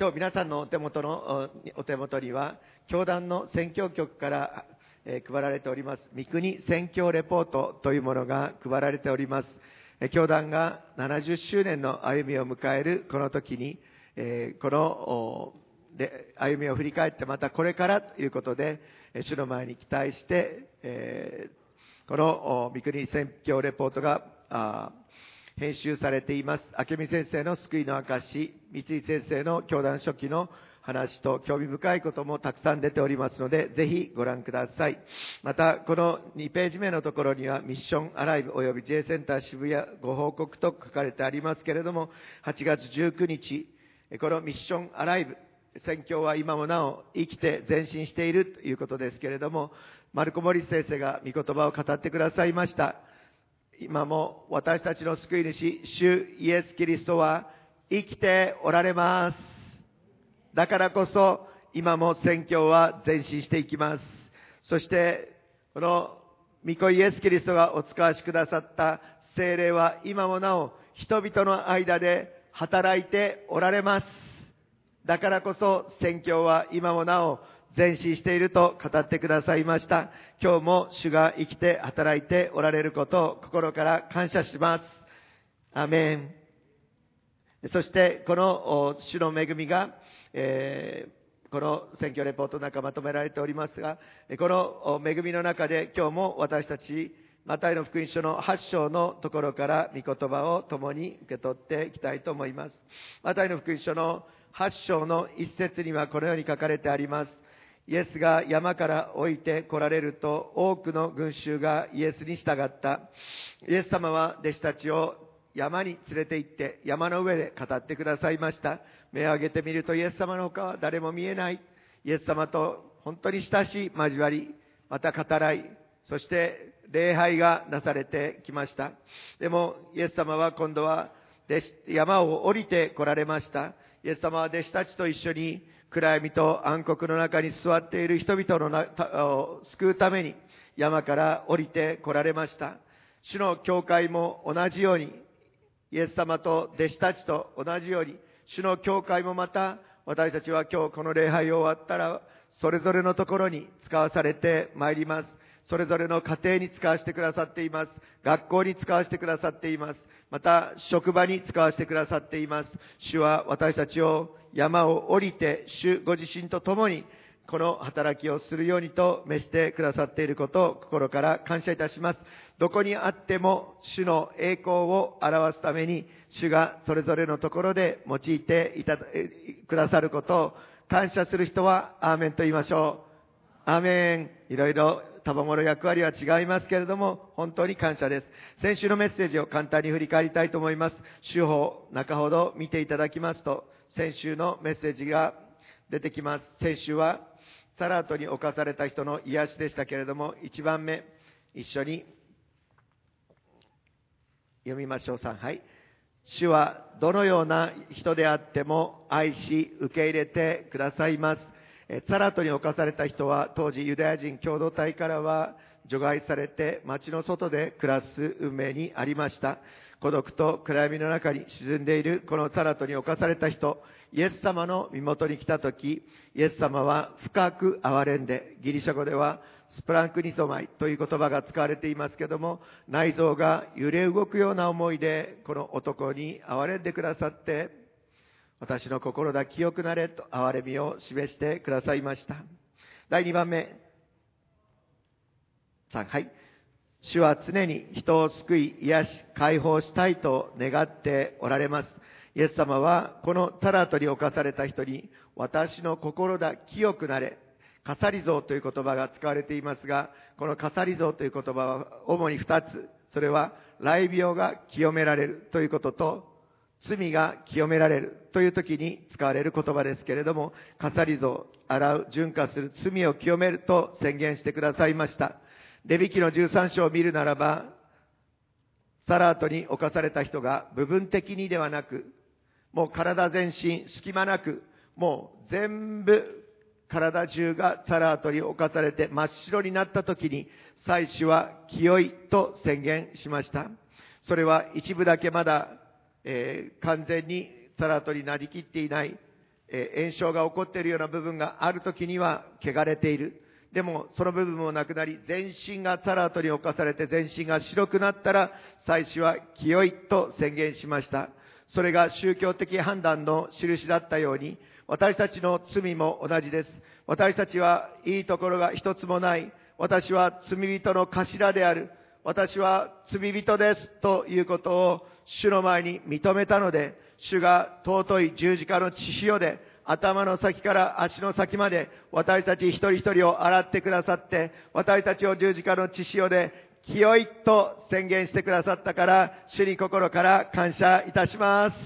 今日皆さんのお手元のお手元には、教団の宣教局から配られております、三国宣教レポートというものが配られております。教団が70周年の歩みを迎えるこの時に、こので歩みを振り返ってまたこれからということで、主の前に期待して、この三国宣教レポートが編集されています。明美先生の救いの証、三井先生の教団初期の話と興味深いこともたくさん出ておりますので、ぜひご覧ください。また、この2ページ目のところには、ミッションアライブ及び J センター渋谷ご報告と書かれてありますけれども、8月19日、このミッションアライブ、宣教は今もなお生きて前進しているということですけれども、マルコ・モリス先生が御言葉を語ってくださいました。今も私たちの救い主、主イエス・キリストは生きておられます。だからこそ、今も宣教は前進していきます。そして、この、御子イエス・キリストがお使わしくださった精霊は今もなお人々の間で働いておられます。だからこそ宣教は今もなお前進していると語ってくださいました。今日も主が生きて働いておられることを心から感謝します。アメン。そしてこの主の恵みが、えー、この選挙レポートの中まとめられておりますが、この恵みの中で今日も私たち、マタイの福音書の8章のところから御言葉を共に受け取っていきたいと思います。マタイの福音書の8章の一節にはこのように書かれてあります。イエスが山から降りて来られると多くの群衆がイエスに従った。イエス様は弟子たちを山に連れて行って山の上で語ってくださいました。目を上げてみるとイエス様の他は誰も見えない。イエス様と本当に親しい交わり、また語らい、そして礼拝がなされてきました。でもイエス様は今度は山を降りて来られました。イエス様は弟子たちと一緒に暗闇と暗黒の中に座っている人々のを救うために山から降りて来られました。主の教会も同じように、イエス様と弟子たちと同じように、主の教会もまた私たちは今日この礼拝を終わったら、それぞれのところに使わされてまいります。それぞれの家庭に使わせてくださっています。学校に使わせてくださっています。また、職場に使わせてくださっています。主は私たちを山を降りて、主ご自身と共に、この働きをするようにと召してくださっていることを心から感謝いたします。どこにあっても主の栄光を表すために主がそれぞれのところで用いていたくださることを感謝する人はアーメンと言いましょう。アーメン。いろいろ賜物役割は違いますけれども、本当に感謝です。先週のメッセージを簡単に振り返りたいと思います。手法、中ほど見ていただきますと、先週のメッセージが出てきます。先週は、サラートに侵された人の癒しでしたけれども、1番目、一緒に読みましょう。3、はい。主はどのような人であっても愛し受け入れてくださいます。サラトに侵された人は当時ユダヤ人共同体からは除外されて街の外で暮らす運命にありました。孤独と暗闇の中に沈んでいるこのサラトに侵された人、イエス様の身元に来た時、イエス様は深く憐れんで、ギリシャ語ではスプランクニソマイという言葉が使われていますけども、内臓が揺れ動くような思いで、この男に憐れんでくださって、私の心だ清くなれと憐れみを示してくださいました。第2番目。さはい。主は常に人を救い、癒し、解放したいと願っておられます。イエス様はこのタラトに侵された人に、私の心だ清くなれ、カサリ像という言葉が使われていますが、このカサリ像という言葉は主に2つ。それは、雷病が清められるということと、罪が清められるという時に使われる言葉ですけれども、飾り像、洗う、純化する、罪を清めると宣言してくださいました。レビキの13章を見るならば、サラートに侵された人が部分的にではなく、もう体全身、隙間なく、もう全部体中がサラートに侵されて真っ白になった時に、祭司は清いと宣言しました。それは一部だけまだえー、完全にサラートになりきっていないえー炎症が起こっているような部分がある時には汚れている。でも、その部分もなくなり、全身がサラートに侵されて全身が白くなったら、祭司は清いと宣言しました。それが宗教的判断の印だったように、私たちの罪も同じです。私たちはいいところが一つもない。私は罪人の頭である。私は罪人です。ということを主の前に認めたので、主が尊い十字架の血潮で頭の先から足の先まで私たち一人一人を洗ってくださって、私たちを十字架の血潮で清いと宣言してくださったから、主に心から感謝いたします。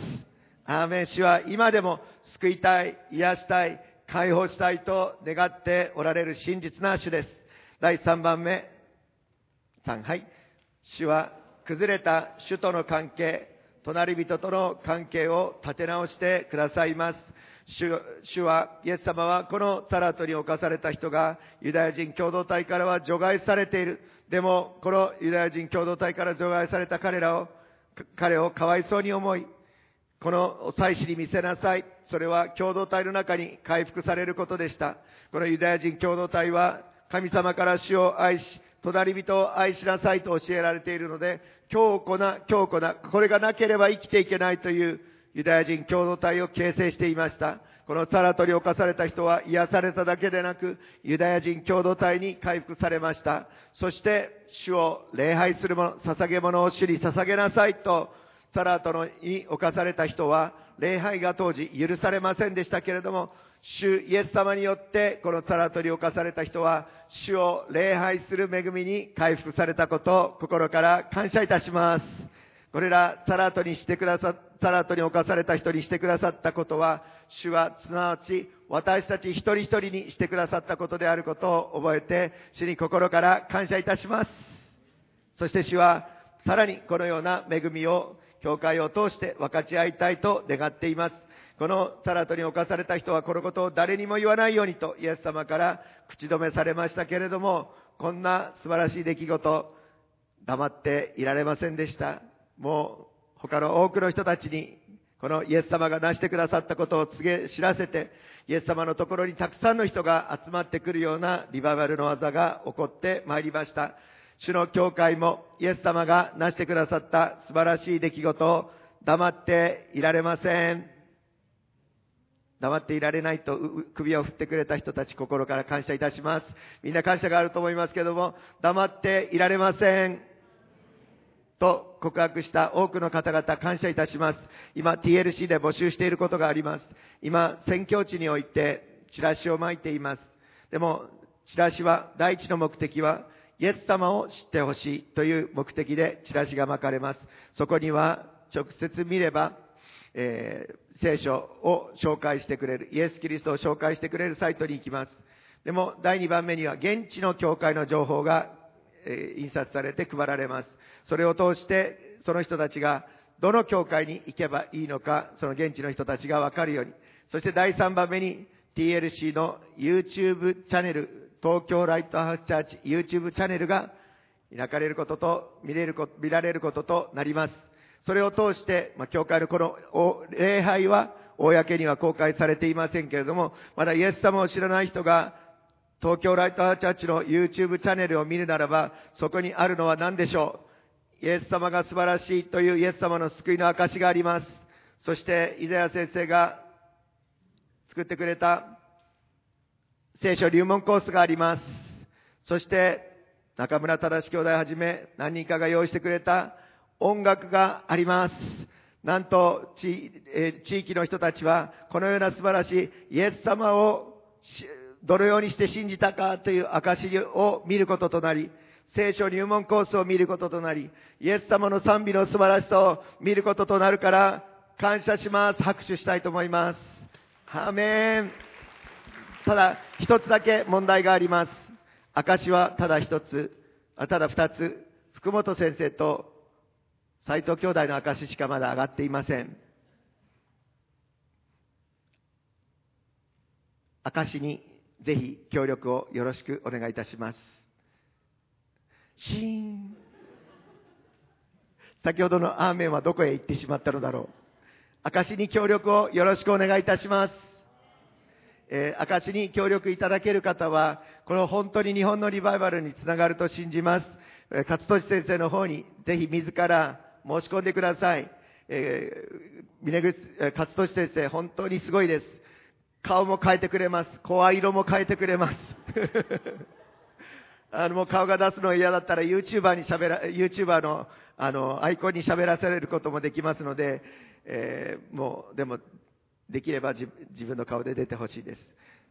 アーメン主は今でも救いたい、癒したい、解放したいと願っておられる真実な主です。第3番目、3、はい。主は崩れた主との関係、隣人との関係を立て直してくださいます。主は、イエス様はこのサラトに侵された人がユダヤ人共同体からは除外されている。でも、このユダヤ人共同体から除外された彼らを、彼をかわいそうに思い、この祭司に見せなさい。それは共同体の中に回復されることでした。このユダヤ人共同体は神様から主を愛し、隣人を愛しなさいと教えられているので、強固な、強固な、これがなければ生きていけないというユダヤ人共同体を形成していました。このサラトに侵された人は癒されただけでなく、ユダヤ人共同体に回復されました。そして、主を礼拝するもの、捧げ物を主に捧げなさいと、サラトに侵された人は、礼拝が当時許されませんでしたけれども、主イエス様によって、このサラトに侵された人は、主を礼拝する恵みに回復されたことを心から感謝いたします。これらサラートにしてくださ、サラートに侵された人にしてくださったことは、主はすなわち私たち一人一人にしてくださったことであることを覚えて、主に心から感謝いたします。そして主は、さらにこのような恵みを、教会を通して分かち合いたいと願っています。このサラトに侵された人はこのことを誰にも言わないようにとイエス様から口止めされましたけれども、こんな素晴らしい出来事、黙っていられませんでした。もう他の多くの人たちにこのイエス様が成してくださったことを告げ知らせて、イエス様のところにたくさんの人が集まってくるようなリバイバルの技が起こってまいりました。主の教会もイエス様が成してくださった素晴らしい出来事を黙っていられません。黙っていられないと首を振ってくれた人たち心から感謝いたします。みんな感謝があると思いますけども、黙っていられません。と告白した多くの方々感謝いたします。今 TLC で募集していることがあります。今宣教地においてチラシを巻いています。でもチラシは第一の目的はイエス様を知ってほしいという目的でチラシが巻かれます。そこには直接見れば、えー聖書を紹介してくれる、イエス・キリストを紹介してくれるサイトに行きます。でも第2番目には現地の教会の情報が、えー印刷されて配られます。それを通してその人たちがどの教会に行けばいいのか、その現地の人たちがわかるように。そして第3番目に TLC の YouTube チャンネル、東京ライトハウスチャーチ YouTube チャンネルが開かれることと見れること、見られることとなります。それを通して、まあ、教会のこの礼拝は公には公開されていませんけれども、まだイエス様を知らない人が東京ライトハウスチャーチの YouTube チャンネルを見るならば、そこにあるのは何でしょう？イエス様が素晴らしいというイエス様の救いの証があります。そして、イザヤ先生が作ってくれた聖書入門コースがあります。そして、中村正兄弟はじめ何人かが用意してくれた音楽があります。なんと地、え地域の人たちはこのような素晴らしいイエス様をどのようにして信じたかという証を見ることとなり、聖書入門コースを見ることとなり、イエス様の賛美の素晴らしさを見ることとなるから感謝します。拍手したいと思います。アーメン。ただ、一つだけ問題があります。証はただ一つ、あただ二つ、福本先生と斉藤兄弟の証しかまだ上がっていません。証にぜひ協力をよろしくお願いいたします。シーン。先ほどのアーメンはどこへ行ってしまったのだろう。証に協力をよろしくお願いいたします。えー、証に協力いただける方は、この本当に日本のリバイバルにつながると信じます。勝利先生の方にぜひ自ら申し込んでください。えー、峰口、勝利先生、本当にすごいです。顔も変えてくれます。声色も変えてくれます。あの、もう顔が出すの嫌だったら YouTuber に喋ら、YouTuber の、あの、アイコンに喋らせることもできますので、えー、もう、でも、できれば自分の顔で出てほしいです。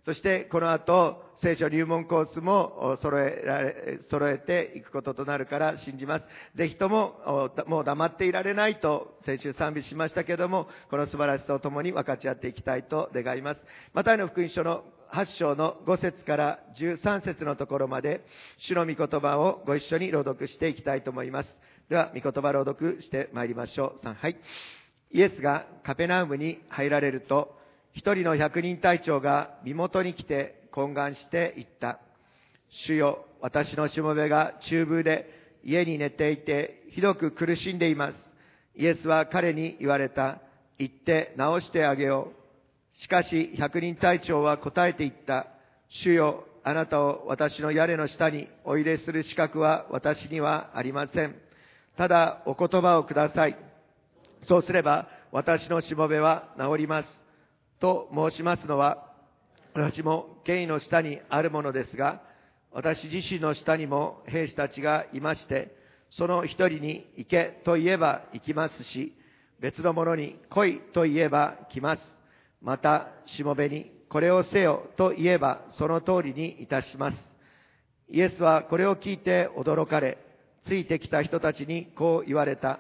そしてこの後、聖書入門コースも揃えられ、揃えていくこととなるから信じます。ぜひとも、もう黙っていられないと先週賛美しましたけども、この素晴らしさを共に分かち合っていきたいと願います。マタイの福音書の8章の5節から13節のところまで、主の御言葉をご一緒に朗読していきたいと思います。では、御言葉朗読してまいりましょう。3、はい。イエスがカペナウムに入られると、一人の百人隊長が身元に来て懇願して言った。主よ、私のしもべが中風で家に寝ていてひどく苦しんでいます。イエスは彼に言われた。行って治してあげよう。しかし百人隊長は答えて言った。主よ、あなたを私の屋根の下にお入れする資格は私にはありません。ただお言葉をください。そうすれば私のしもべは治ります。と申しますのは、私も権威の下にあるものですが、私自身の下にも兵士たちがいまして、その一人に行けと言えば行きますし、別の者に来いと言えば来ます。また、しもべにこれをせよと言えばその通りにいたします。イエスはこれを聞いて驚かれ、ついてきた人たちにこう言われた。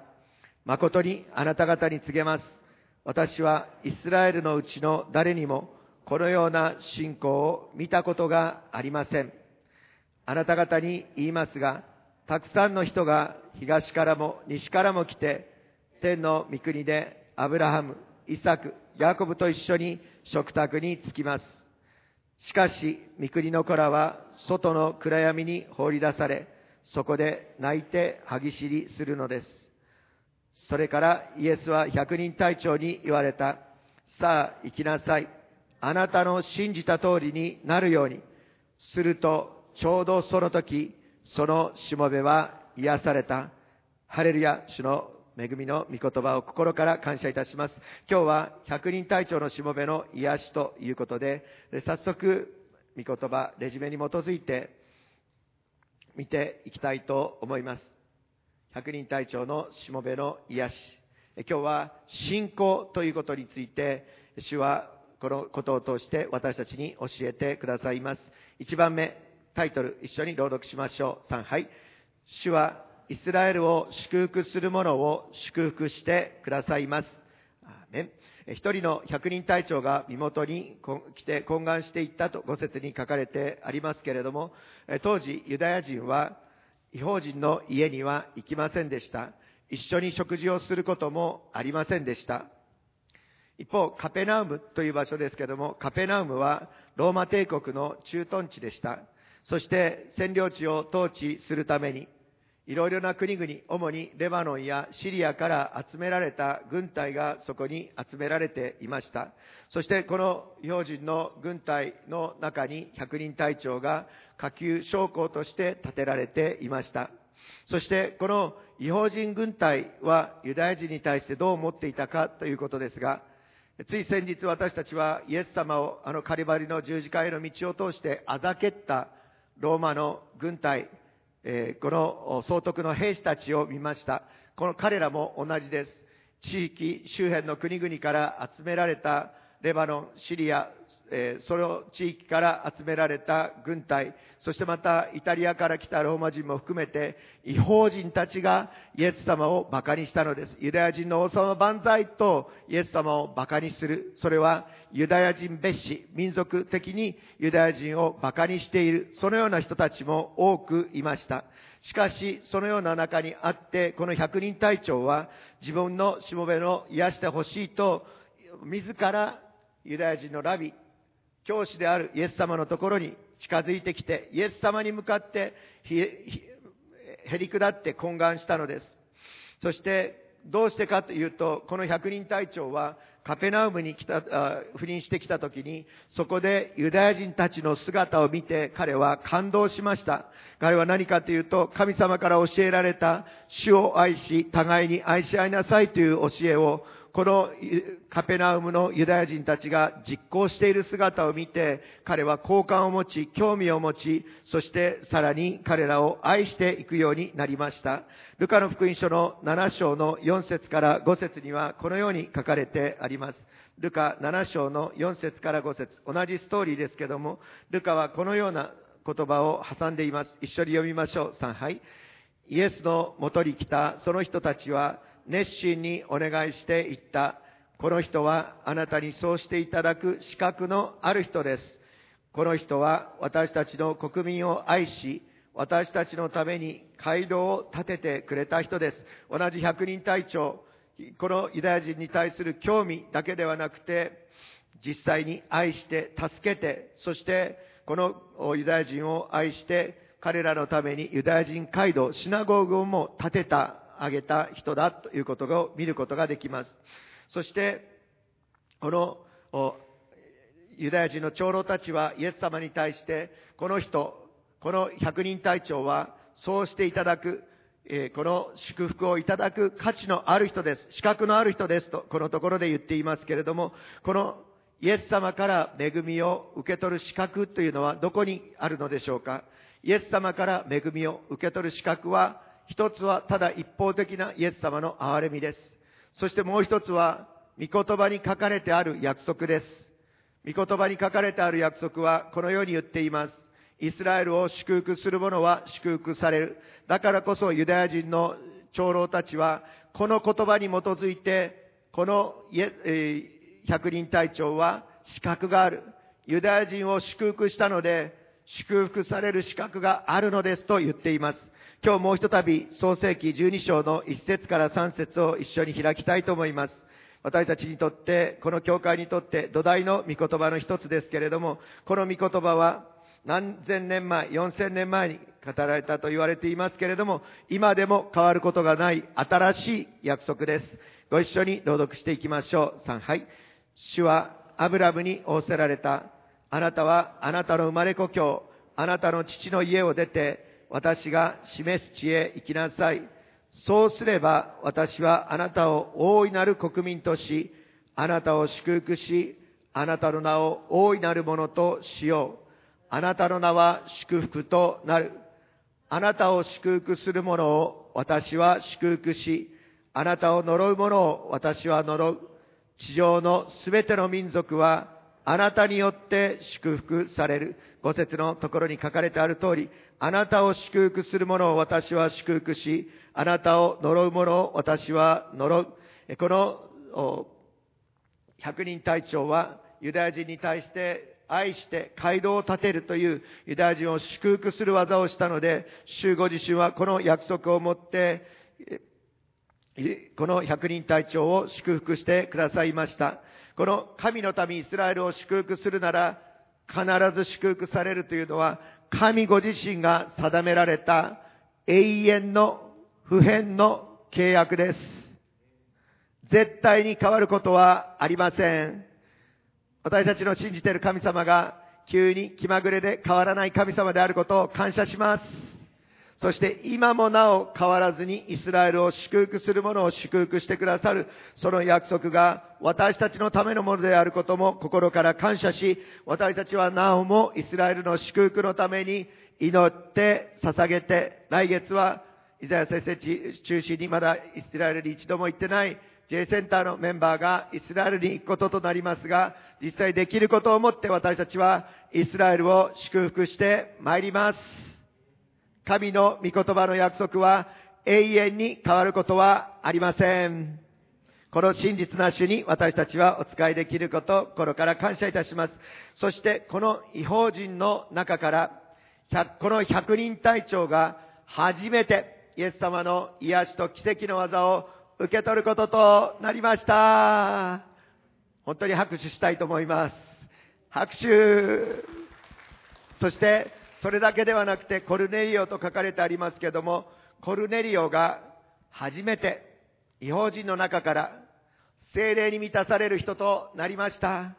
誠にあなた方に告げます。私はイスラエルのうちの誰にもこのような信仰を見たことがありません。あなた方に言いますが、たくさんの人が東からも西からも来て、天の御国でアブラハム、イサク、ヤコブと一緒に食卓に着きます。しかし、御国の子らは外の暗闇に放り出され、そこで泣いて歯ぎしりするのです。それからイエスは百人隊長に言われた。さあ行きなさい。あなたの信じた通りになるように。すると、ちょうどその時、そのしもべは癒された。ハレルヤ、主の恵みの御言葉を心から感謝いたします。今日は百人隊長のしもべの癒しということで、早速、御言葉、レジュメに基づいて見ていきたいと思います。百人隊長のしもべの癒し。今日は信仰ということについて、主はこのことを通して私たちに教えてくださいます。一番目、タイトル一緒に朗読しましょう。3、はい。主はイスラエルを祝福する者を祝福してくださいます。一人の百人隊長が身元に来て懇願していったと五節に書かれてありますけれども、当時ユダヤ人は違法人の家には行きませんでした。一緒に食事をすることもありませんでした。一方、カペナウムという場所ですけども、カペナウムはローマ帝国の駐屯地でした。そして占領地を統治するために、いろいろな国々、主にレバノンやシリアから集められた軍隊がそこに集められていました。そしてこの標準の軍隊の中に百人隊長が下級将校として建てられていました。そしてこの違法人軍隊はユダヤ人に対してどう思っていたかということですが、つい先日私たちはイエス様をあのカリバリの十字架への道を通してあざけったローマの軍隊、えー、この総督の兵士たちを見ました。この彼らも同じです。地域周辺の国々から集められたレバノン、シリア、えー、その地域から集められた軍隊、そしてまたイタリアから来たローマ人も含めて違法人たちがイエス様を馬鹿にしたのです。ユダヤ人の王様万歳とイエス様を馬鹿にする。それはユダヤ人別紙、民族的にユダヤ人を馬鹿にしている。そのような人たちも多くいました。しかし、そのような中にあって、この百人隊長は自分のしもべの癒してほしいと、自らユダヤ人のラビ、教師であるイエス様のところに近づいてきて、イエス様に向かってへり下って懇願したのです。そして、どうしてかというと、この百人隊長はカペナウムに来た、あ赴任してきた時に、そこでユダヤ人たちの姿を見て彼は感動しました。彼は何かというと、神様から教えられた主を愛し、互いに愛し合いなさいという教えをこのカペナウムのユダヤ人たちが実行している姿を見て、彼は好感を持ち、興味を持ち、そしてさらに彼らを愛していくようになりました。ルカの福音書の7章の4節から5節にはこのように書かれてあります。ルカ7章の4節から5節同じストーリーですけども、ルカはこのような言葉を挟んでいます。一緒に読みましょう。3杯。イエスのもとに来たその人たちは、熱心にお願いして言った。この人はあなたにそうしていただく資格のある人です。この人は私たちの国民を愛し、私たちのために街道を建ててくれた人です。同じ百人隊長、このユダヤ人に対する興味だけではなくて、実際に愛して助けて、そしてこのユダヤ人を愛して、彼らのためにユダヤ人街道、シナゴーグをも建てたあげた人だということを見ることができます。そして、このユダヤ人の長老たちはイエス様に対して、この人、この百人隊長はそうしていただく、え、この祝福をいただく価値のある人です。資格のある人ですと、このところで言っていますけれども、このイエス様から恵みを受け取る資格というのはどこにあるのでしょうか？イエス様から恵みを受け取る資格は、一つはただ一方的なイエス様の憐れみです。そしてもう一つは、御言葉に書かれてある約束です。御言葉に書かれてある約束はこのように言っています。イスラエルを祝福する者は祝福される。だからこそユダヤ人の長老たちは、この言葉に基づいて、この百人隊長は資格がある。ユダヤ人を祝福したので、祝福される資格があるのですと言っています。今日もう一たび創世記12章の1節から3節を一緒に開きたいと思います。私たちにとって、この教会にとって土台の御言葉の一つですけれども、この御言葉は何千年前、四千年前に語られたと言われていますけれども、今でも変わることがない新しい約束です。ご一緒に朗読していきましょう。3はい。主はアブラムに仰せられた。あなたはあなたの生まれ故郷、あなたの父の家を出て、私が示す地へ行きなさい。そうすれば私はあなたを大いなる国民とし、あなたを祝福し、あなたの名を大いなるものとしよう。あなたの名は祝福となる。あなたを祝福する者を私は祝福し、あなたを呪う者を私は呪う。地上のすべての民族はあなたによって祝福される。五節のところに書かれてある通り、あなたを祝福する者を私は祝福し、あなたを呪う者を私は呪う。この百人隊長はユダヤ人に対して愛して街道を建てるというユダヤ人を祝福する技をしたので、主ご自身はこの約束をもって、この百人隊長を祝福してくださいました。この神の民イスラエルを祝福するなら必ず祝福されるというのは神ご自身が定められた永遠の不変の契約です。絶対に変わることはありません。私たちの信じている神様が急に気まぐれで変わらない神様であることを感謝します。そして今もなお変わらずにイスラエルを祝福する者を祝福してくださるその約束が私たちのためのものであることも心から感謝し、私たちはなおもイスラエルの祝福のために祈って捧げて、来月はイザヤ先生中心にまだイスラエルに一度も行ってない J センターのメンバーがイスラエルに行くこととなりますが、実際できることをもって私たちはイスラエルを祝福して参ります。神の御言葉の約束は永遠に変わることはありません。この真実な主に私たちはお使いできること、心から感謝いたします。そしてこの違法人の中から、この百人隊長が初めてイエス様の癒しと奇跡の技を受け取ることとなりました。本当に拍手したいと思います。拍手そして、それだけではなくて、コルネリオと書かれてありますけども、コルネリオが初めて違法人の中から精霊に満たされる人となりました。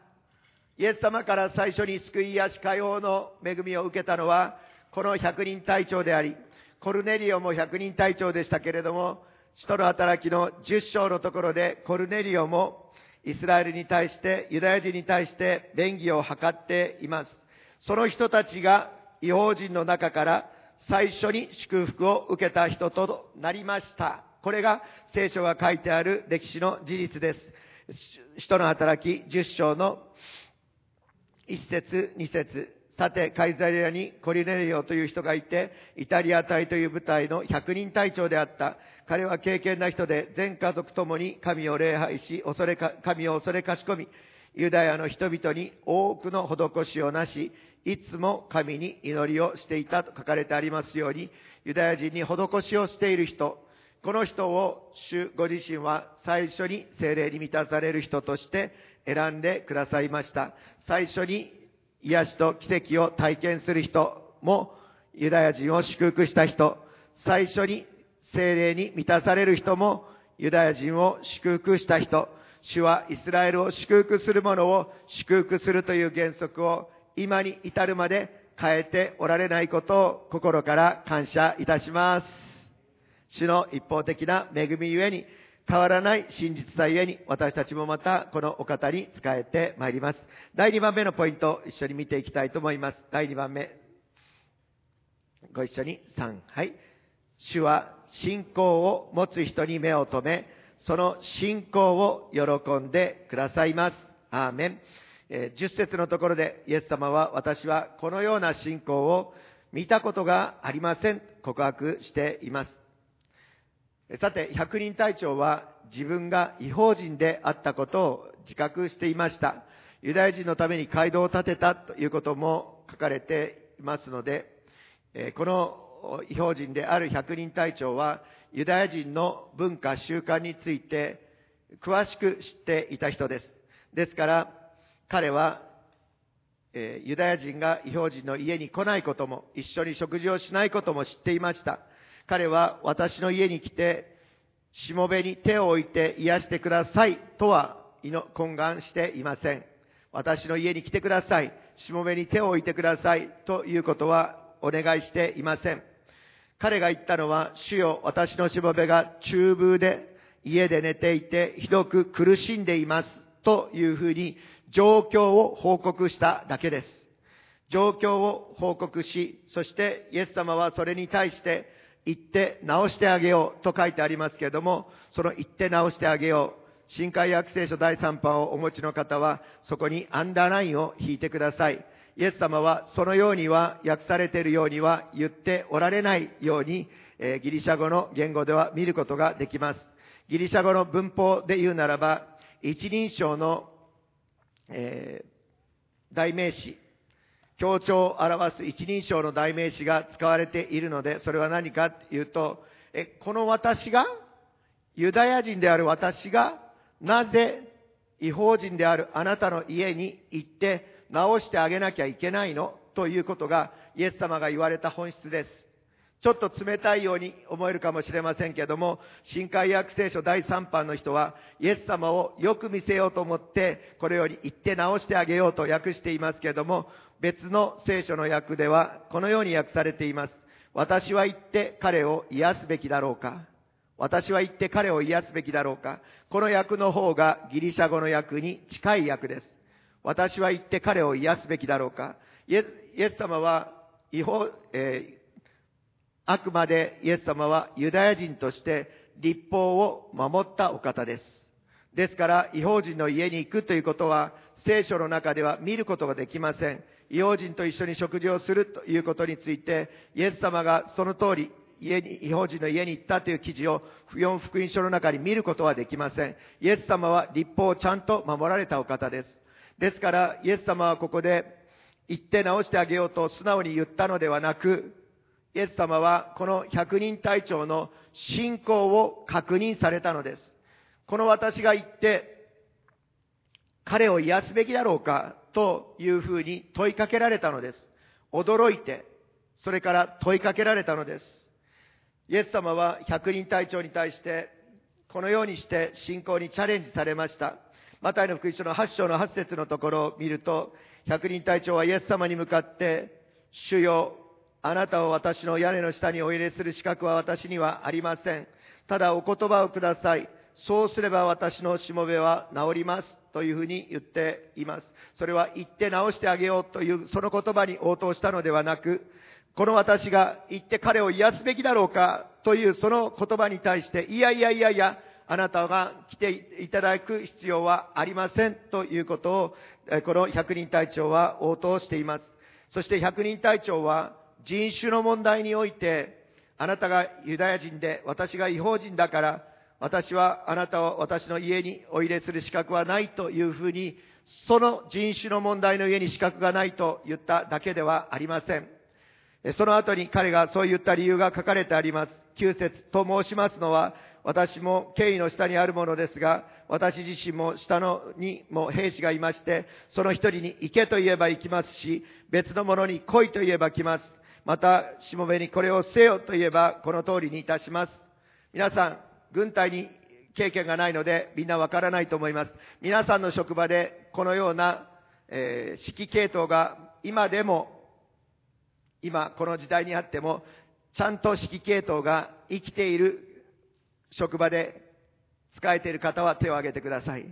イエス様から最初に救いやし解放の恵みを受けたのは、この百人隊長であり、コルネリオも百人隊長でしたけれども、使徒の働きの10章のところでコルネリオもイスラエルに対して、ユダヤ人に対して便宜を図っています。その人たちが違法人の中から最初に祝福を受けた人となりました。これが聖書が書いてある歴史の事実です。使徒の働き10章の1節2節さて、カイザリアにコリネリオという人がいて、イタリア隊という部隊の100人隊長であった。彼は敬虔な人で、全家族ともに神を礼拝し、恐れか、神を恐れかしこみ、ユダヤの人々に多くの施しをなし、いつも神に祈りをしていたと書かれてありますように、ユダヤ人に施しをしている人、この人を主ご自身は最初に精霊に満たされる人として選んでくださいました。最初に癒しと奇跡を体験する人も、ユダヤ人を祝福した人、最初に精霊に満たされる人も、ユダヤ人を祝福した人、主はイスラエルを祝福する者を祝福するという原則を今に至るまで変えておられないことを心から感謝いたします。主の一方的な恵みゆえに変わらない真実さゆえに、私たちもまたこのお方に仕えてまいります。第2番目のポイント一緒に見ていきたいと思います。第2番目。ご一緒に3。はい。主は信仰を持つ人に目を留め、その信仰を喜んでくださいます。アーメン。え10節のところでイエス様は私はこのような信仰を見たことがありません。告白しています。さて、百人隊長は自分が違法人であったことを自覚していました。ユダヤ人のために街道を建てたということも書かれていますので、この違法人である百人隊長はユダヤ人の文化習慣について詳しく知っていた人です。ですから、彼は、えユダヤ人が違法人の家に来ないことも、一緒に食事をしないことも知っていました。彼は私の家に来て、しもべに手を置いて癒してくださいとは懇願していません。私の家に来てください。しもべに手を置いてくださいということはお願いしていません。彼が言ったのは、主よ、私のしもべが中風で家で寝ていてひどく苦しんでいますというふうに状況を報告しただけです。状況を報告し、そしてイエス様はそれに対して行って直してあげようと書いてありますけれども、その行って直してあげよう。新海約聖書第3版をお持ちの方は、そこにアンダーラインを引いてください。イエス様はそのようには訳されているようには言っておられないように、え、ギリシャ語の言語では見ることができます。ギリシャ語の文法で言うならば、一人称の、えー、代名詞、強調を表す一人称の代名詞が使われているので、それは何かというと、え、この私が、ユダヤ人である私が、なぜ違法人であるあなたの家に行って直してあげなきゃいけないの？ということが、イエス様が言われた本質です。ちょっと冷たいように思えるかもしれませんけども、新海約聖書第3版の人は、イエス様をよく見せようと思って、これより言って直してあげようと訳していますけども、別の聖書の訳では、このように訳されています。私は言って彼を癒すべきだろうか私は言って彼を癒すべきだろうかこの訳の方がギリシャ語の訳に近い訳です。私は言って彼を癒すべきだろうかイエス様は違法、えー、あくまでイエス様はユダヤ人として立法を守ったお方です。ですから、違法人の家に行くということは、聖書の中では見ることができません。異邦人と一緒に食事をするということについて、イエス様がその通り、家に、違法人の家に行ったという記事を、不四福音書の中に見ることはできません。イエス様は立法をちゃんと守られたお方です。ですから、イエス様はここで、行って直してあげようと素直に言ったのではなく、イエス様はこの百人隊長の信仰を確認されたのです。この私が言って、彼を癒すべきだろうかというふうに問いかけられたのです。驚いて、それから問いかけられたのです。イエス様は百人隊長に対してこのようにして信仰にチャレンジされました。マタイの福音書の8章の8節のところを見ると、百人隊長はイエス様に向かって、主よ、あなたを私の屋根の下にお入れする資格は私にはありません。ただお言葉をください。そうすれば私のしもべは治ります。というふうに言っています。それは言って治してあげようというその言葉に応答したのではなく、この私が言って彼を癒すべきだろうかというその言葉に対して、いやいやいやいや、あなたが来ていただく必要はありませんということを、この百人隊長は応答しています。そして百人隊長は人種の問題において、あなたがユダヤ人で私が違法人だから、私はあなたを私の家にお入れする資格はないというふうに、その人種の問題の家に資格がないと言っただけではありません。その後に彼がそう言った理由が書かれてあります。9節と申しますのは、私も敬意の下にあるものですが、私自身も下のにも兵士がいまして、その一人に行けと言えば行きますし、別の者に来いと言えば来ます。また、しもべにこれをせよと言えば、この通りにいたします。皆さん、軍隊に経験がないので、みんなわからないと思います。皆さんの職場で、このような、えー指揮系統が今でも今この時代にあっても、ちゃんと指揮系統が生きている職場で使えている方は手を挙げてください。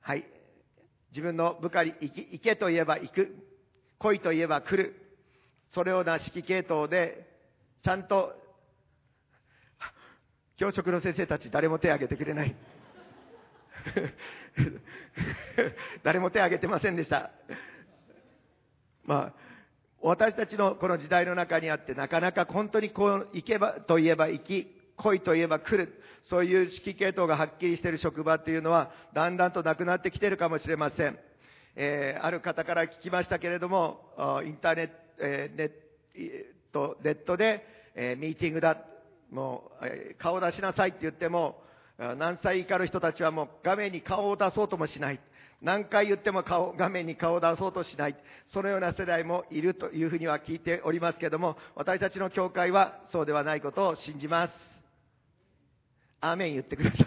はい。自分の部下に行けと言えば行く。来いと言えば来る。そのような指揮系統で、ちゃんと、教職の先生たち誰も手を挙げてくれない。誰も手を挙げてませんでした。まあ、私たちのこの時代の中にあって、なかなか本当にこう、行けばと言えば行き、来いと言えば来る。そういう指揮系統がはっきりしている職場っていうのは、だんだんとなくなってきているかもしれません。えーある方から聞きましたけれども、インターネット、えーネッえーとネットで、えーミーティングだ。もう、えー顔出しなさいって言っても、何歳以下の人たちはもう画面に顔を出そうともしない。何回言っても顔、画面に顔を出そうとしない。そのような世代もいるというふうには聞いておりますけれども、私たちの教会はそうではないことを信じます。アーメン言ってください。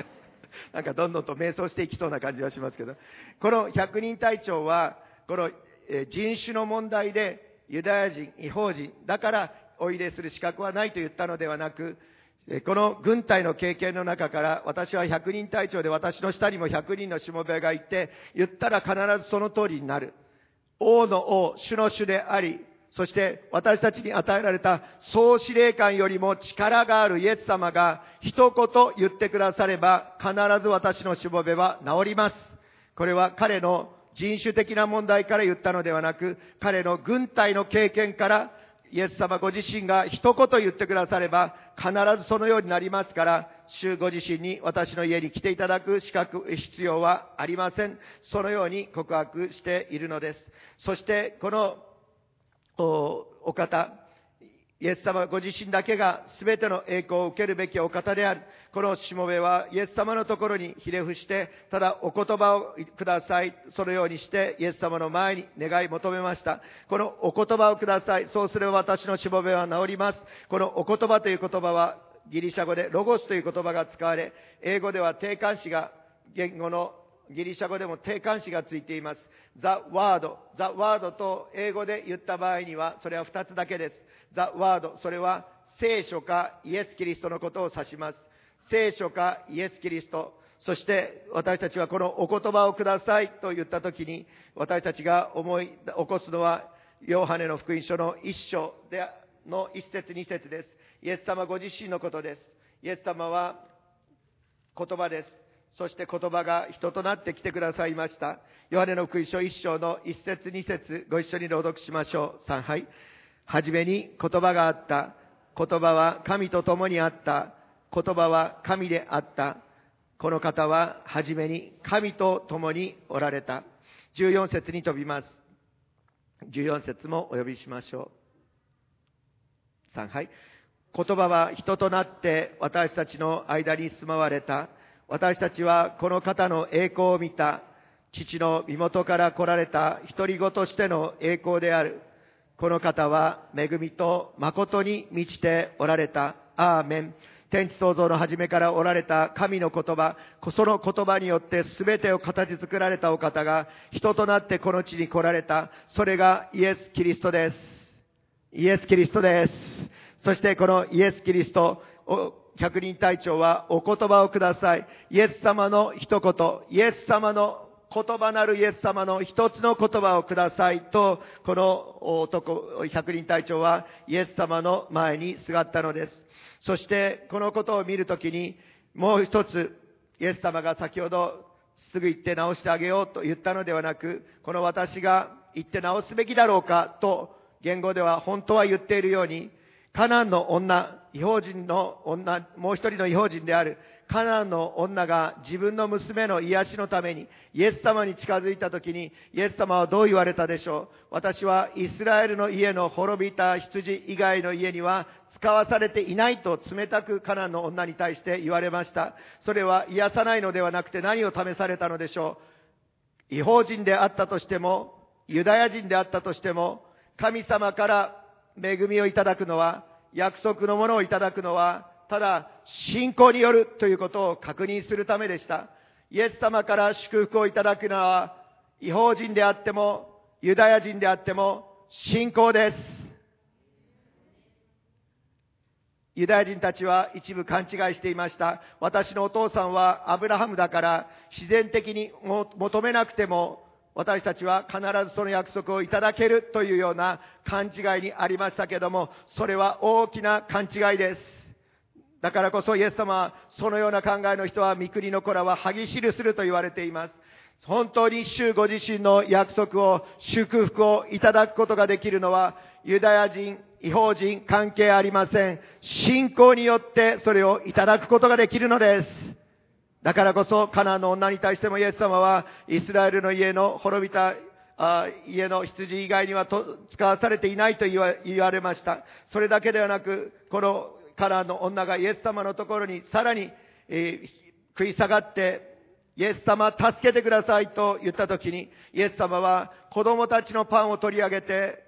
なんかどんどんと迷走していきそうな感じはしますけど。この百人隊長は、この人種の問題でユダヤ人、違法人、だからお入れする資格はないと言ったのではなく、えこの軍隊の経験の中から、私は百人隊長で私の下にも百人のしもべがいて、言ったら必ずその通りになる。王の王、主の主であり、そして私たちに与えられた総司令官よりも力があるイエス様が一言言ってくだされば必ず私のしもべは治ります。これは彼の人種的な問題から言ったのではなく、彼の軍隊の経験からイエス様ご自身が一言言ってくだされば必ずそのようになりますから、主ご自身に私の家に来ていただく資格、必要はありません。そのように告白しているのです。そして、このおお方、イエス様ご自身だけが全ての栄光を受けるべきお方である。このしもべはイエス様のところにひれ伏して、ただお言葉をください。そのようにしてイエス様の前に願い求めました。このお言葉をください。そうすれば私のしもべは治ります。このお言葉という言葉はギリシャ語でロゴスという言葉が使われ、英語では定冠詞が言語のギリシャ語でも定冠詞がついています。the word, the word と英語で言った場合には、それは2つだけです。The word、それは聖書かイエス・キリストのことを指します。聖書かイエス・キリスト。そして私たちはこのお言葉をくださいと言ったときに、私たちが思い起こすのは、ヨハネの福音書の一章での一節二節です。イエス様ご自身のことです。イエス様は言葉です。そして言葉が人となって来てくださいました。ヨハネの福音書一章の一節二節ご一緒に朗読しましょう。三杯。ははじめに言葉があった。言葉は神と共にあった。言葉は神であった。この方ははじめに神と共におられた。14節に飛びます。14節もお呼びしましょう。3はい。言葉は人となって私たちの間に住まわれた。私たちはこの方の栄光を見た。父の身元から来られた独り子としての栄光である。この方は恵みと誠に満ちておられた。アーメン。天地創造の初めからおられた神の言葉、その言葉によって全てを形作られたお方が人となってこの地に来られた。それがイエス・キリストです。イエス・キリストです。そしてこのイエス・キリスト、百人隊長はお言葉をください。イエス様の一言、イエス様の言葉なるイエス様の一つの言葉をくださいと、この男、百人隊長はイエス様の前にすがったのです。そしてこのことを見るときに、もう一つ、イエス様が先ほどすぐ行って直してあげようと言ったのではなく、この私が行って直すべきだろうかと、言語では本当は言っているように、カナンの女、違法人の女、もう一人の違法人であるカナンの女が自分の娘の癒しのためにイエス様に近づいた時にイエス様はどう言われたでしょう？私はイスラエルの家の滅びた羊以外の家には使わされていないと冷たくカナンの女に対して言われました。それは癒さないのではなくて何を試されたのでしょう？違法人であったとしても、ユダヤ人であったとしても、神様から恵みをいただくのは、約束のものをいただくのは、ただ信仰によるということを確認するためでした。イエス様から祝福をいただくのは、違法人であっても、ユダヤ人であっても、信仰です。ユダヤ人たちは一部勘違いしていました。私のお父さんはアブラハムだから自然的に求めなくても私たちは必ずその約束をいただけるというような勘違いにありましたけども、それは大きな勘違いです。だからこそイエス様はそのような考えの人は御国の子らは歯ぎしるすると言われています。本当に主ご自身の約束を、祝福をいただくことができるのは、ユダヤ人、違法人関係ありません。信仰によってそれをいただくことができるのです。だからこそ、カナンの女に対してもイエス様は、イスラエルの家の滅びたあ家の羊以外にはと使わされていないと言われました。それだけではなく、このカナンの女がイエス様のところにさらに、えー、食い下がって、イエス様助けてくださいと言ったときに、イエス様は子供たちのパンを取り上げて、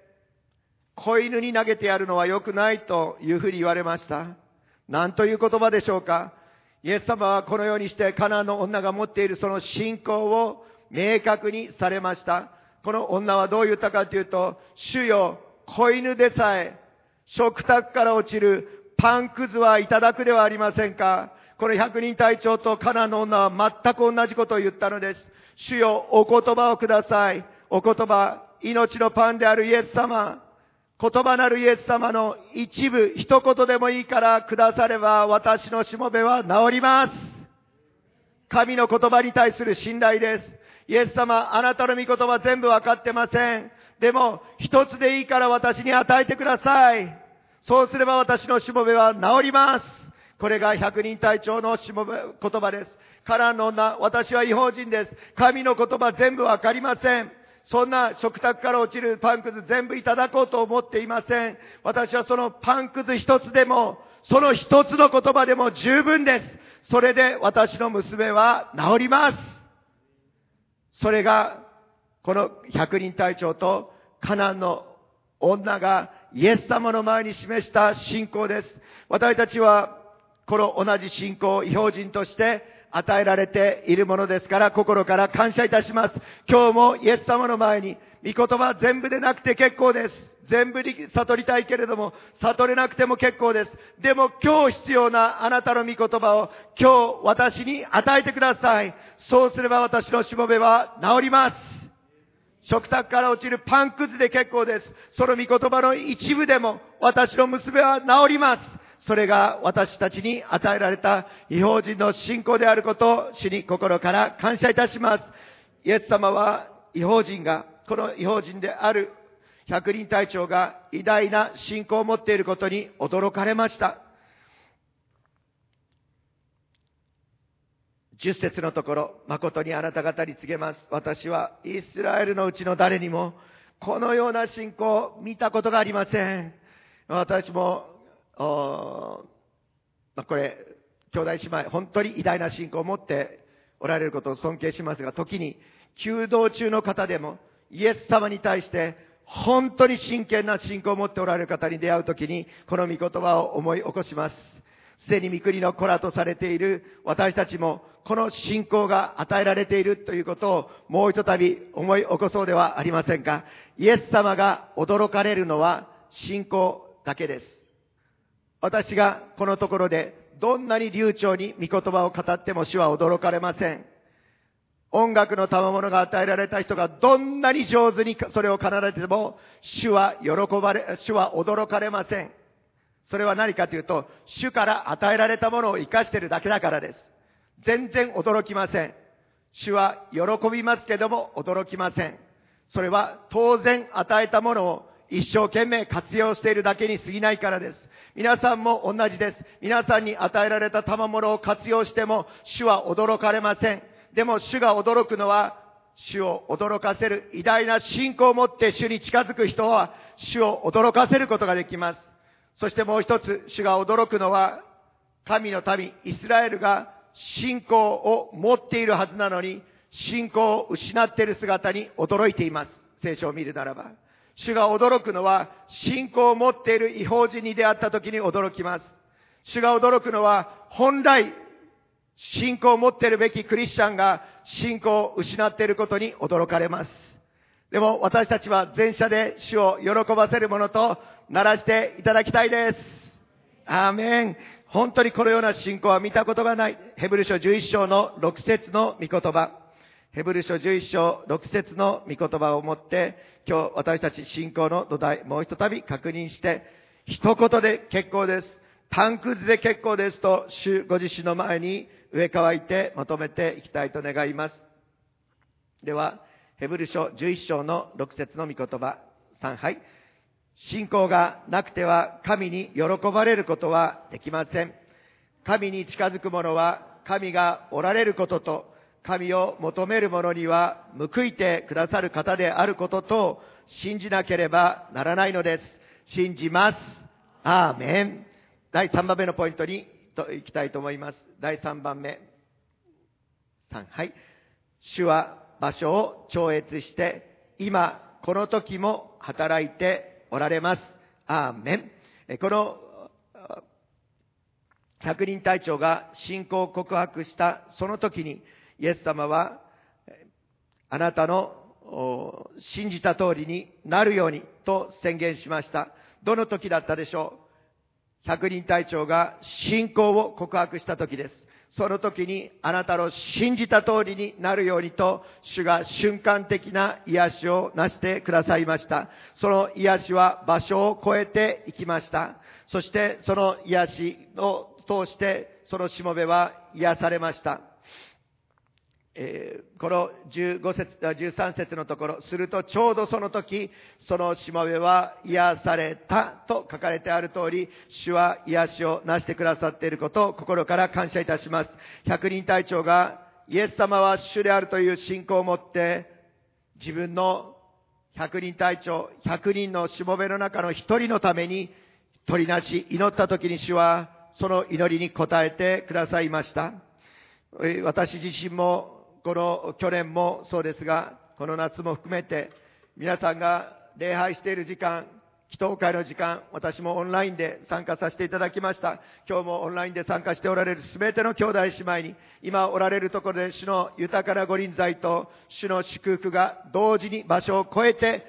子犬に投げてやるのは良くないというふうに言われました。何という言葉でしょうか？イエス様はこのようにしてカナンの女が持っているその信仰を明確にされました。この女はどう言ったかというと、主よ、子犬でさえ、食卓から落ちるパンくずはいただくではありませんか？この百人隊長とカナの女は全く同じことを言ったのです。主よ、お言葉をください。お言葉、命のパンであるイエス様。言葉なるイエス様の一部、一言でもいいからくだされば私のしもべは治ります。神の言葉に対する信頼です。イエス様、あなたの御言葉全部わかってません。でも、一つでいいから私に与えてください。そうすれば私のしもべは治ります。これが百人隊長のしもべ、言葉です。からの女、私は違法人です。神の言葉全部わかりません。そんな食卓から落ちるパンくず全部いただこうと思っていません。私はそのパンくず一つでも、その一つの言葉でも十分です。それで私の娘は治ります。それが、この百人隊長とカナンの女がイエス様の前に示した信仰です。私たちは、この同じ信仰を違法人として与えられているものですから心から感謝いたします。今日もイエス様の前に、御言葉全部でなくて結構です。全部に悟りたいけれども、悟れなくても結構です。でも今日必要なあなたの御言葉を今日私に与えてください。そうすれば私のしもべは治ります。食卓から落ちるパンくずで結構です。その御言葉の一部でも私の娘は治ります。それが私たちに与えられた違法人の信仰であることを主に心から感謝いたします。イエス様は違法人が、この違法人である百人隊長が偉大な信仰を持っていることに驚かれました。十節のところ、誠にあなた方に告げます。私はイスラエルのうちの誰にも、このような信仰を見たことがありません。私もまあ、これ、兄弟姉妹、本当に偉大な信仰を持っておられることを尊敬しますが、時に、弓道中の方でも、イエス様に対して、本当に真剣な信仰を持っておられる方に出会うときに、この御言葉を思い起こします。すでに御国の子らとされている私たちも、この信仰が与えられているということをもう一度思い起こそうではありませんか。イエス様が驚かれるのは信仰だけです。私がこのところでどんなに流暢に御言葉を語っても主は驚かれません。音楽の賜物が与えられた人がどんなに上手にそれを奏でても、主は喜ばれ、主は驚かれません。それは何かというと、主から与えられたものを生かしているだけだからです。全然驚きません。主は喜びますけども驚きません。それは当然与えたものを一生懸命活用しているだけに過ぎないからです。皆さんも同じです。皆さんに与えられた賜物を活用しても主は驚かれません。でも主が驚くのは主を驚かせる偉大な信仰を持って主に近づく人は主を驚かせることができます。そしてもう一つ主が驚くのは神の民イスラエルが信仰を持っているはずなのに、信仰を失っている姿に驚いています。聖書を見るならば。主が驚くのは、信仰を持っている違法人に出会った時に驚きます。主が驚くのは、本来、信仰を持っているべきクリスチャンが信仰を失っていることに驚かれます。でも私たちは前者で主を喜ばせるものとならしていただきたいです。アーメン。本当にこのような信仰は見たことがない。ヘブル書11章の6節の御言葉。ヘブル書11章6節の御言葉をもって、今日私たち信仰の土台、もう一度確認して、一言で結構です。タンク図で結構ですと、主ご自身の前に植え替いてまとめていきたいと願います。では、ヘブル書11章の6節の御言葉、3杯。信仰がなくては神に喜ばれることはできません。神に近づく者は神がおられることと、神を求める者には報いてくださる方であることと信じなければならないのです。信じます。アーメン。第3番目のポイントに行きたいと思います。第3番目。3、はい。主は場所を超越して、今、この時も働いておられます。アーメン。この百人隊長が信仰を告白したその時にイエス様はあなたの信じた通りになるようにと宣言しました。どの時だったでしょう？百人隊長が信仰を告白した時です。その時にあなたの信じた通りになるようにと、主が瞬間的な癒しをなしてくださいました。その癒しは場所を超えていきました。そしてその癒しを通して、そのしもべは癒されました。えー、この15節、13節のところ、するとちょうどその時、そのしもべは癒されたと書かれてある通り、主は癒しをなしてくださっていることを心から感謝いたします。百人隊長がイエス様は主であるという信仰を持って、自分の百人隊長、百人のしもべの中の一人のために取りなし、祈った時に主はその祈りに応えてくださいました。私自身もこの去年もそうですが、この夏も含めて、皆さんが礼拝している時間、祈祷会の時間、私もオンラインで参加させていただきました。今日もオンラインで参加しておられるすべての兄弟姉妹に、今おられるところで主の豊かなご臨在と主の祝福が同時に場所を超えて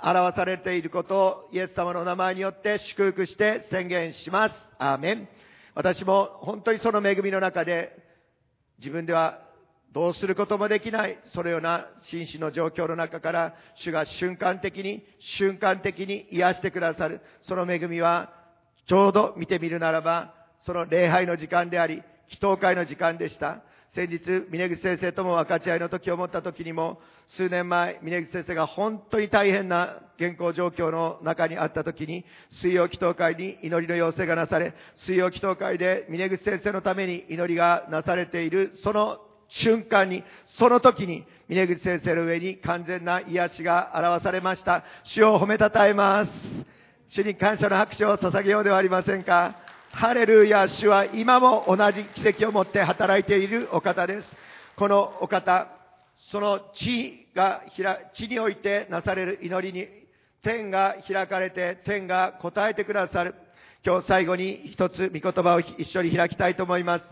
表されていることをイエス様の名前によって祝福して宣言します。アーメン。私も本当にその恵みの中で自分ではどうすることもできない、そのような紳士の状況の中から、主が瞬間的に、瞬間的に癒してくださる、その恵みは、ちょうど見てみるならば、その礼拝の時間であり、祈祷会の時間でした。先日、峰口先生とも分かち合いの時を持った時にも、数年前、峰口先生が本当に大変な健康状況の中にあった時に、水曜祈祷会に祈りの要請がなされ、水曜祈祷会で峰口先生のために祈りがなされている、その瞬間に、その時に、峰口先生の上に完全な癒しが表されました。主を褒めたたえます。主に感謝の拍手を捧げようではありませんか。ハレルヤ、主は今も同じ奇跡を持って働いているお方です。このお方、その地が、地においてなされる祈りに、天が開かれて、天が答えてくださる。今日最後に一つ御言葉を一緒に開きたいと思います。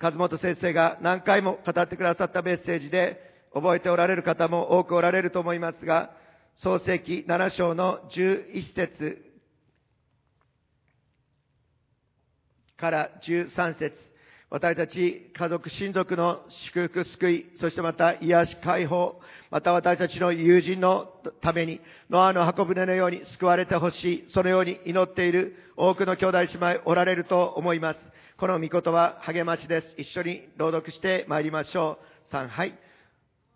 和本先生が何回も語ってくださったメッセージで覚えておられる方も多くおられると思いますが、創世記7章の11節から13節私たち家族、親族の祝福、救い、そしてまた癒し、解放、また私たちの友人のために、ノアの箱舟のように救われてほしい、そのように祈っている多くの兄弟姉妹おられると思います。この御言葉、励ましです。一緒に朗読して参りましょう。3、はい。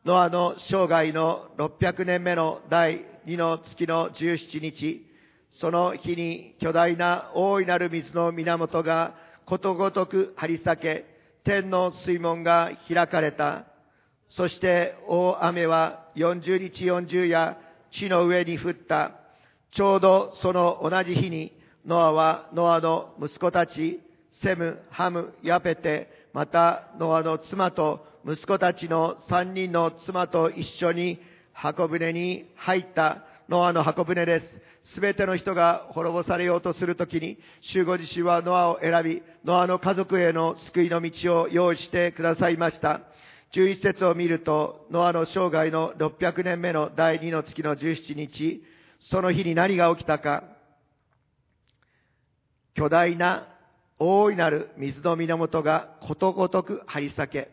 ノアの生涯の600年目の第2の月の17日、その日に巨大な大いなる水の源がことごとく張り裂け、天の水門が開かれた。そして大雨は40日40夜地の上に降った。ちょうどその同じ日に、ノアはノアの息子たち、セム、ハム、ヤペテ、またノアの妻と息子たちの三人の妻と一緒に箱舟に入ったノアの箱舟です。すべての人が滅ぼされようとするときに、主ご自身はノアを選び、ノアの家族への救いの道を用意してくださいました。11節を見ると、ノアの生涯の600年目の第2の月の17日、その日に何が起きたか、巨大な大いなる水の源がことごとく張り裂け、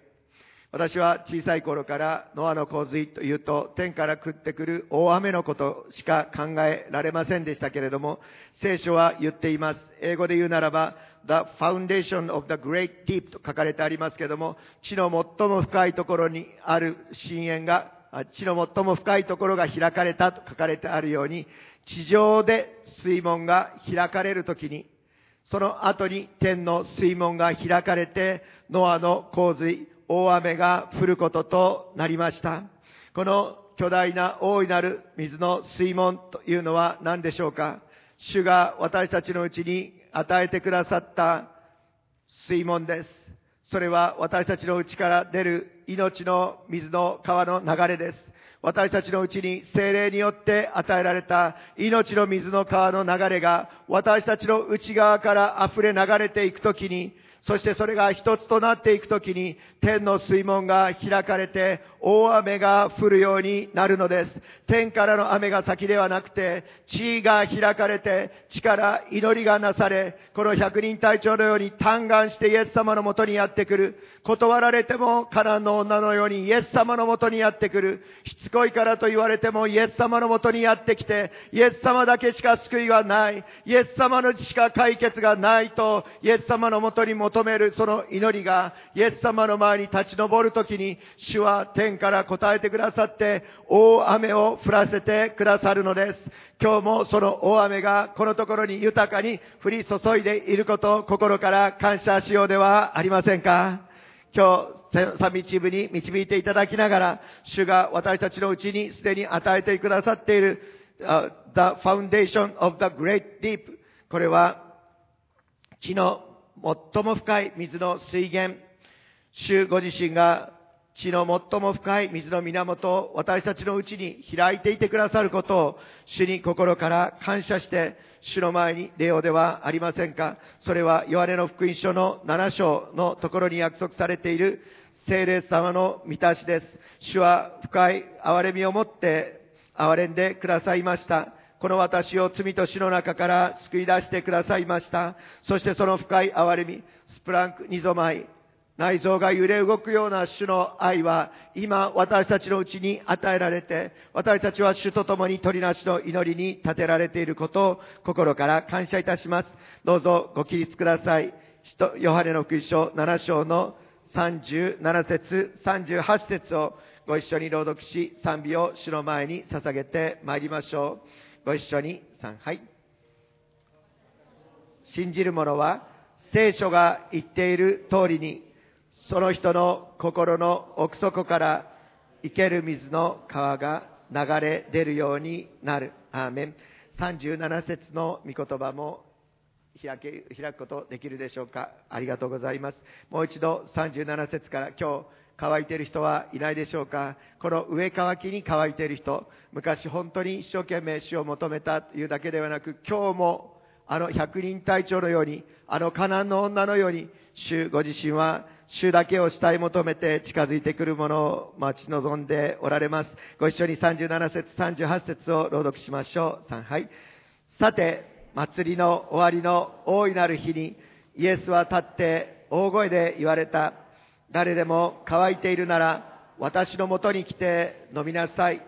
私は小さい頃からノアの洪水というと天から降ってくる大雨のことしか考えられませんでしたけれども、聖書は言っています。英語で言うならば、The Foundation of the Great Deep と書かれてありますけれども、地の最も深いところにある深淵が、地の最も深いところが開かれたと書かれてあるように、地上で水門が開かれるときに、その後に天の水門が開かれて、ノアの洪水、大雨が降ることとなりました。この巨大な大いなる水の水門というのは何でしょうか？主が私たちのうちに与えてくださった水門です。それは私たちのうちから出る命の水の川の流れです。私たちのうちに精霊によって与えられた命の水の川の流れが私たちの内側から溢れ流れていくときにそしてそれが一つとなっていくときに、天の水門が開かれて、大雨が降るようになるのです。天からの雨が先ではなくて、地位が開かれて、地から祈りがなされ、この百人隊長のように嘆願してイエス様のもとにやってくる。断られてもカナンの女のようにイエス様のもとにやってくる。しつこいからと言われてもイエス様のもとにやってきて、イエス様だけしか救いはない。イエス様のしか解決がないと、イエス様のもとに求めるその祈りが、イエス様の前に立ち上るときに、主は天から答えてくださって、大雨を降らせてくださるのです。今日もその大雨がこのところに豊かに降り注いでいることを心から感謝しようではありませんか？今日、サミチ部に導いていただきながら、主が私たちのうちにすでに与えてくださっている、uh, The Foundation of the Great Deep。これは、地の最も深い水の水源、主ご自身が地の最も深い水の源を私たちのうちに開いていてくださることを主に心から感謝して主の前に出ようではありませんか？それはヨハネの福音書の7章のところに約束されている聖霊様の満たしです。主は深い憐れみを持って憐れんでくださいました。この私を罪と死の中から救い出してくださいました。そしてその深い憐れみ、スプランク二度前、内臓が揺れ動くような主の愛は今私たちのうちに与えられて私たちは主と共に取りなしの祈りに立てられていることを心から感謝いたします。どうぞご起立ください。ヨハネの福音書7章の37節38節をご一緒に朗読し賛美を主の前に捧げてまいりましょう。ご一緒に3杯。信じる者は聖書が言っている通りにその人の心の奥底から生ける水の川が流れ出るようになる。アーメン。37節の御言葉も開け開くことできるでしょうか。ありがとうございます。もう一度37節から今日乾いている人はいないでしょうか。この上乾きに乾いている人、昔本当に一生懸命死を求めたというだけではなく、今日もあの百人隊長のように、あのカナンの女のように、主ご自身は主だけを慕い求めて近づいてくるものを待ち望んでおられます。ご一緒に37節、38節を朗読しましょう。3はい。さて、祭りの終わりの大いなる日に、イエスは立って大声で言われた。誰でも乾いているなら、私のもとに来て飲みなさい。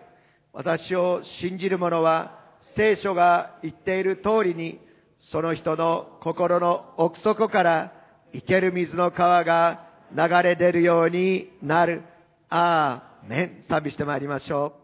私を信じる者は、聖書が言っている通りに、その人の心の奥底から生ける水の川が流れ出るようになる。アーメン。賛美してまいりましょう。